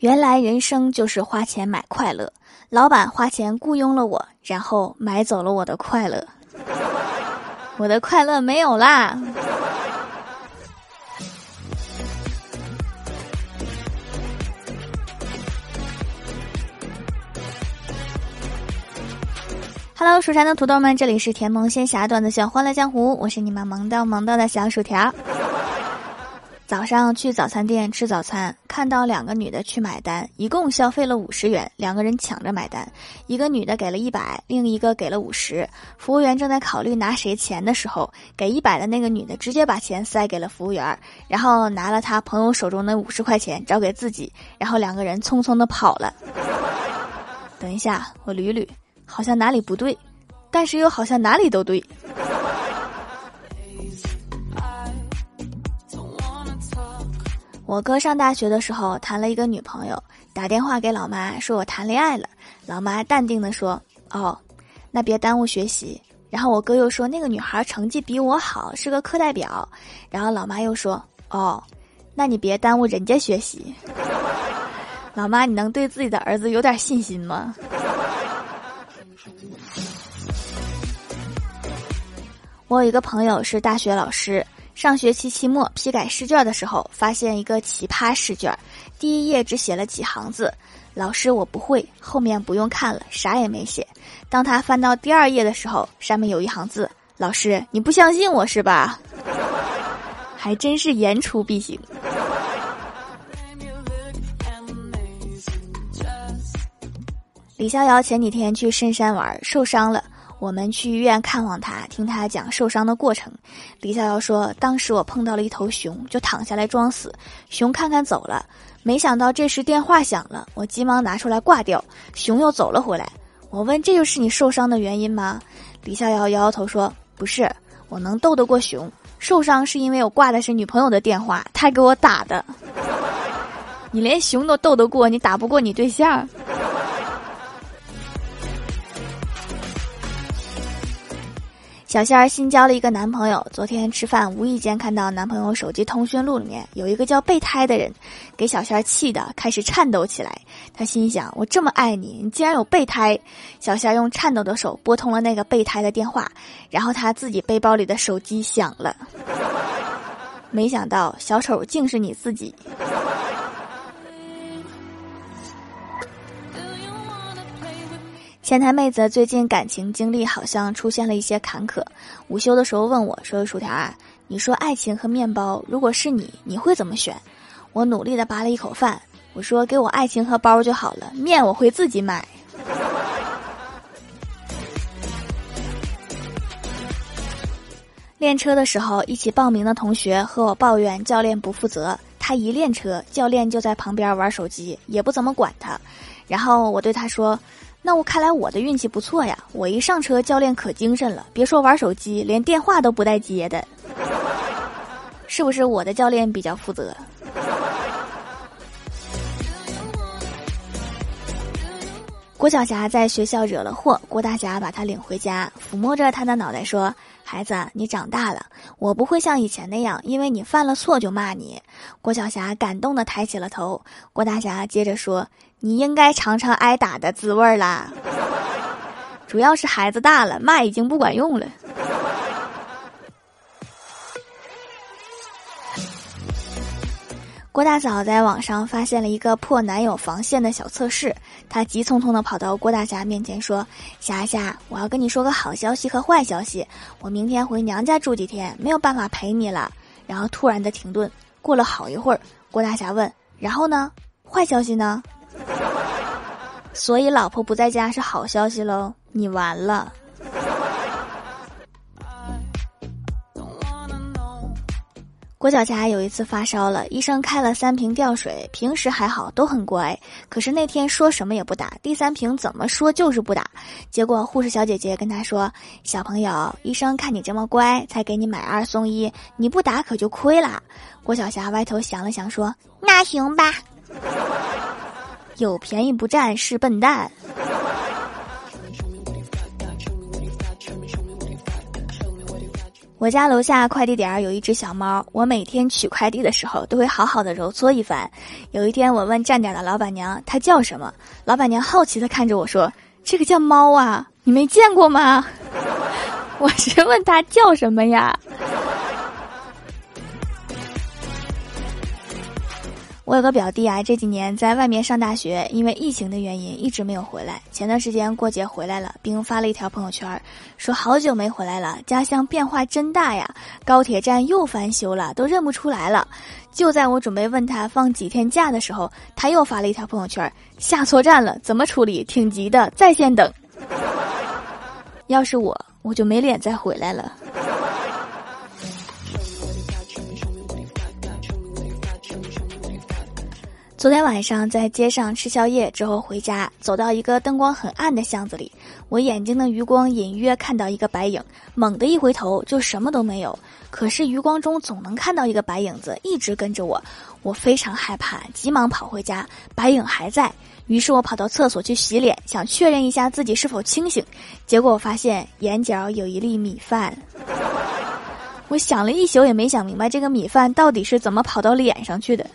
原来人生就是花钱买快乐，老板花钱雇佣了我，然后买走了我的快乐，我的快乐没有啦。Hello，蜀山的土豆们，这里是甜萌仙侠段子秀《欢乐江湖》，我是你们萌到萌到的小薯条。早上去早餐店吃早餐，看到两个女的去买单，一共消费了五十元，两个人抢着买单，一个女的给了一百，另一个给了五十。服务员正在考虑拿谁钱的时候，给一百的那个女的直接把钱塞给了服务员，然后拿了他朋友手中的五十块钱找给自己，然后两个人匆匆的跑了。等一下，我捋捋，好像哪里不对，但是又好像哪里都对。我哥上大学的时候谈了一个女朋友，打电话给老妈说我谈恋爱了。老妈淡定的说：“哦，那别耽误学习。”然后我哥又说那个女孩成绩比我好，是个课代表。然后老妈又说：“哦，那你别耽误人家学习。”老妈，你能对自己的儿子有点信心吗？我有一个朋友是大学老师。上学期期末批改试卷的时候，发现一个奇葩试卷，第一页只写了几行字，老师我不会，后面不用看了，啥也没写。当他翻到第二页的时候，上面有一行字，老师你不相信我是吧？还真是言出必行。李逍遥前几天去深山玩，受伤了。我们去医院看望他，听他讲受伤的过程。李逍遥说：“当时我碰到了一头熊，就躺下来装死。熊看看走了，没想到这时电话响了，我急忙拿出来挂掉，熊又走了回来。我问：这就是你受伤的原因吗？李逍遥摇摇头说：不是，我能斗得过熊，受伤是因为我挂的是女朋友的电话，他给我打的。你连熊都斗得过，你打不过你对象？”小仙儿新交了一个男朋友，昨天吃饭无意间看到男朋友手机通讯录里面有一个叫备胎的人，给小仙儿气的开始颤抖起来。他心想：我这么爱你，你竟然有备胎！小仙儿用颤抖的手拨通了那个备胎的电话，然后他自己背包里的手机响了，没想到小丑竟是你自己。前台妹子最近感情经历好像出现了一些坎坷，午休的时候问我说：“薯条啊，你说爱情和面包，如果是你，你会怎么选？”我努力的扒了一口饭，我说：“给我爱情和包就好了，面我会自己买。”练车的时候，一起报名的同学和我抱怨教练不负责，他一练车，教练就在旁边玩手机，也不怎么管他。然后我对他说。那我看来我的运气不错呀！我一上车，教练可精神了，别说玩手机，连电话都不带接的，是不是我的教练比较负责？郭晓霞在学校惹了祸，郭大侠把她领回家，抚摸着她的脑袋说：“孩子，你长大了，我不会像以前那样，因为你犯了错就骂你。”郭晓霞感动的抬起了头。郭大侠接着说：“你应该尝尝挨打的滋味啦，主要是孩子大了，骂已经不管用了。”郭大嫂在网上发现了一个破男友防线的小测试，她急匆匆的跑到郭大侠面前说：“霞霞，我要跟你说个好消息和坏消息，我明天回娘家住几天，没有办法陪你了。”然后突然的停顿，过了好一会儿，郭大侠问：“然后呢？坏消息呢？”所以老婆不在家是好消息喽，你完了。郭晓霞有一次发烧了，医生开了三瓶吊水，平时还好，都很乖。可是那天说什么也不打，第三瓶怎么说就是不打。结果护士小姐姐跟他说：“小朋友，医生看你这么乖，才给你买二送一，你不打可就亏了。”郭晓霞歪头想了想说：“那行吧，有便宜不占是笨蛋。”我家楼下快递点儿有一只小猫，我每天取快递的时候都会好好的揉搓一番。有一天我问站点的老板娘它叫什么，老板娘好奇的看着我说：“这个叫猫啊，你没见过吗？” 我是问它叫什么呀？我有个表弟啊，这几年在外面上大学，因为疫情的原因一直没有回来。前段时间过节回来了，并发了一条朋友圈，说好久没回来了，家乡变化真大呀，高铁站又翻修了，都认不出来了。就在我准备问他放几天假的时候，他又发了一条朋友圈，下错站了，怎么处理？挺急的，在线等。要是我，我就没脸再回来了。昨天晚上在街上吃宵夜之后回家，走到一个灯光很暗的巷子里，我眼睛的余光隐约看到一个白影，猛地一回头就什么都没有。可是余光中总能看到一个白影子一直跟着我，我非常害怕，急忙跑回家，白影还在。于是我跑到厕所去洗脸，想确认一下自己是否清醒，结果我发现眼角有一粒米饭。我想了一宿也没想明白这个米饭到底是怎么跑到脸上去的。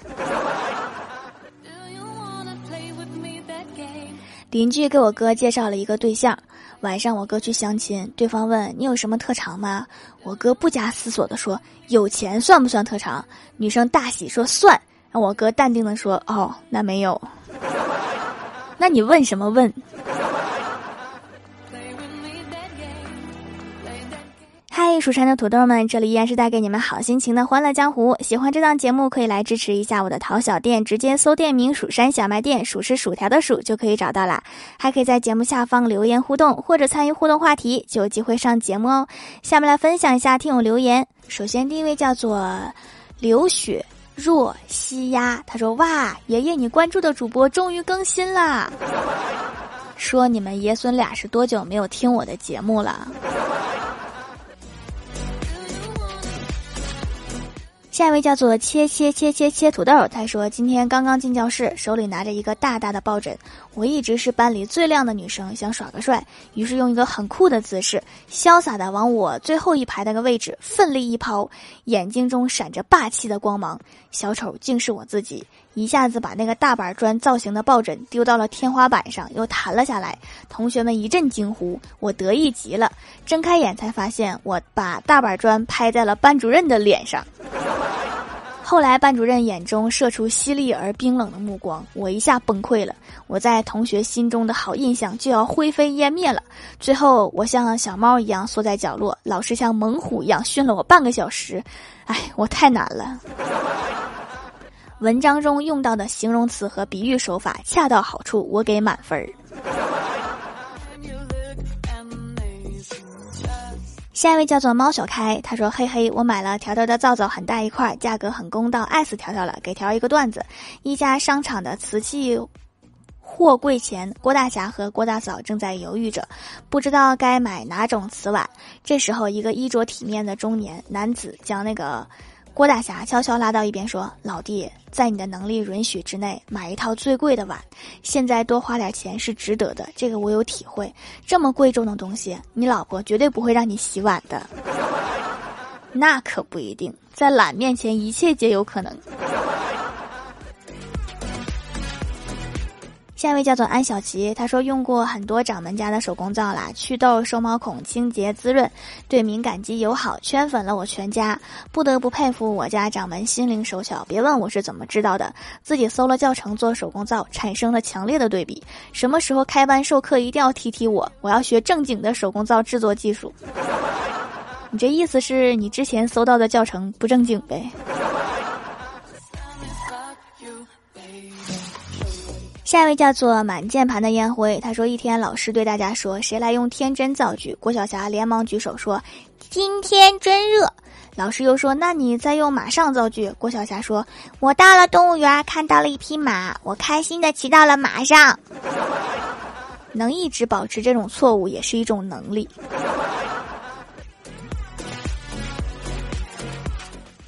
邻居给我哥介绍了一个对象，晚上我哥去相亲，对方问你有什么特长吗？我哥不假思索地说有钱算不算特长？女生大喜说算，我哥淡定地说哦那没有，那你问什么问？蜀山的土豆们，这里依然是带给你们好心情的欢乐江湖。喜欢这档节目，可以来支持一下我的淘小店，直接搜店名“蜀山小卖店”，数是薯条的数就可以找到啦。还可以在节目下方留言互动，或者参与互动话题，就有机会上节目哦。下面来分享一下听友留言。首先第一位叫做刘雪若西鸭，他说：“哇，爷爷你关注的主播终于更新啦！说你们爷孙俩是多久没有听我的节目了？”下一位叫做切切切切切土豆，他说今天刚刚进教室，手里拿着一个大大的抱枕。我一直是班里最靓的女生，想耍个帅，于是用一个很酷的姿势，潇洒的往我最后一排那个位置奋力一抛，眼睛中闪着霸气的光芒。小丑竟是我自己，一下子把那个大板砖造型的抱枕丢到了天花板上，又弹了下来。同学们一阵惊呼，我得意极了。睁开眼才发现，我把大板砖拍在了班主任的脸上。后来，班主任眼中射出犀利而冰冷的目光，我一下崩溃了。我在同学心中的好印象就要灰飞烟灭了。最后，我像小猫一样缩在角落，老师像猛虎一样训了我半个小时。唉，我太难了。文章中用到的形容词和比喻手法恰到好处，我给满分儿。下一位叫做猫小开，他说：“嘿嘿，我买了条条的皂皂，很大一块，价格很公道，爱死条条了。给条一个段子：一家商场的瓷器货柜前，郭大侠和郭大嫂正在犹豫着，不知道该买哪种瓷碗。这时候，一个衣着体面的中年男子将那个。”郭大侠悄悄拉到一边说：“老弟，在你的能力允许之内，买一套最贵的碗。现在多花点钱是值得的，这个我有体会。这么贵重的东西，你老婆绝对不会让你洗碗的。那可不一定，在懒面前，一切皆有可能。”下一位叫做安小琪，他说用过很多掌门家的手工皂啦，祛痘、收毛孔、清洁滋润，对敏感肌友好，圈粉了我全家。不得不佩服我家掌门心灵手巧，别问我是怎么知道的，自己搜了教程做手工皂，产生了强烈的对比。什么时候开班授课一定要提提我，我要学正经的手工皂制作技术。你这意思是你之前搜到的教程不正经呗？下一位叫做满键盘的烟灰，他说：“一天，老师对大家说，谁来用天真造句？”郭晓霞连忙举手说：“今天真热。”老师又说：“那你再用马上造句。”郭晓霞说：“我到了动物园，看到了一匹马，我开心的骑到了马上。”能一直保持这种错误，也是一种能力。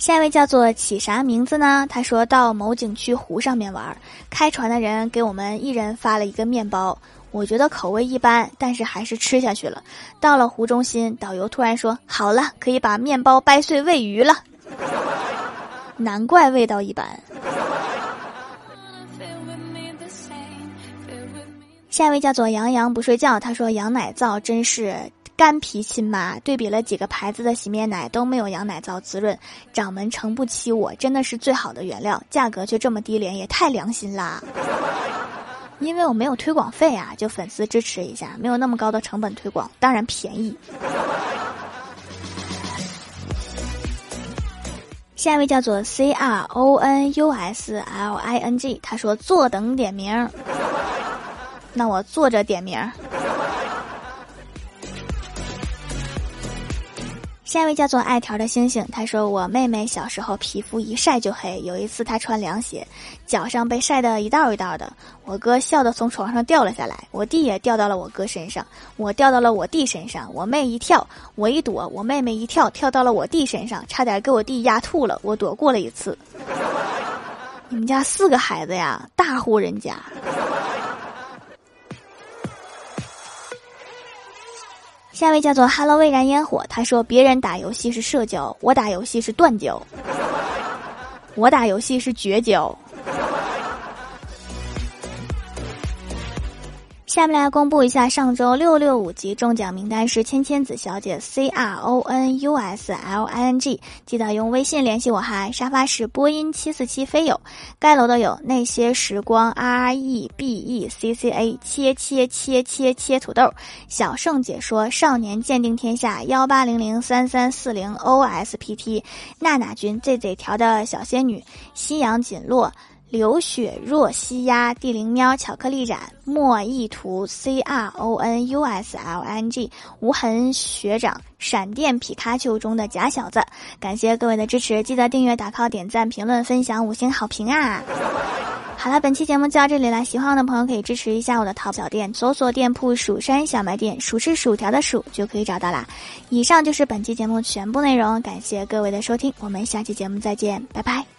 下一位叫做起啥名字呢？他说到某景区湖上面玩，开船的人给我们一人发了一个面包，我觉得口味一般，但是还是吃下去了。到了湖中心，导游突然说：“好了，可以把面包掰碎喂鱼了。”难怪味道一般。下一位叫做杨洋不睡觉，他说羊奶皂真是干皮亲妈。对比了几个牌子的洗面奶都没有羊奶皂滋润，掌门撑不起我，真的是最好的原料，价格却这么低廉，也太良心啦。因为我没有推广费啊，就粉丝支持一下，没有那么高的成本推广，当然便宜。下一位叫做 C R O N U S L I N G，他说坐等点名，那我坐着点名。下一位叫做爱条的星星，他说我妹妹小时候皮肤一晒就黑，有一次她穿凉鞋，脚上被晒得一道一道的，我哥笑得从床上掉了下来，我弟也掉到了我哥身上，我掉到了我弟身上，我妹一跳，我一躲，我妹妹一跳跳到了我弟身上，差点给我弟压吐了，我躲过了一次。你们家四个孩子呀，大户人家。下一位叫做 “Hello 未燃烟火”，他说：“别人打游戏是社交，我打游戏是断交，我打游戏是绝交。”下面来公布一下上周六六五级中奖名单是千千子小姐 C R O N U S L I N G，记得用微信联系我哈。沙发是播音七四七飞友，盖楼的有那些时光 R E B E C C A 切切切切切土豆，小盛解说少年鉴定天下幺八零零三三四零 O S P T，娜娜君 Z Z 调的小仙女，夕阳锦落。流雪若西鸭，地灵喵，巧克力染，墨意图，C R O N U S L N G，无痕学长，闪电皮卡丘中的假小子，感谢各位的支持，记得订阅、打 call、点赞、评论、分享、五星好评啊！好了，本期节目就到这里了，喜欢我的朋友可以支持一下我的淘宝店，搜索店铺“蜀山小卖店”，数是薯条的数就可以找到啦。以上就是本期节目全部内容，感谢各位的收听，我们下期节目再见，拜拜。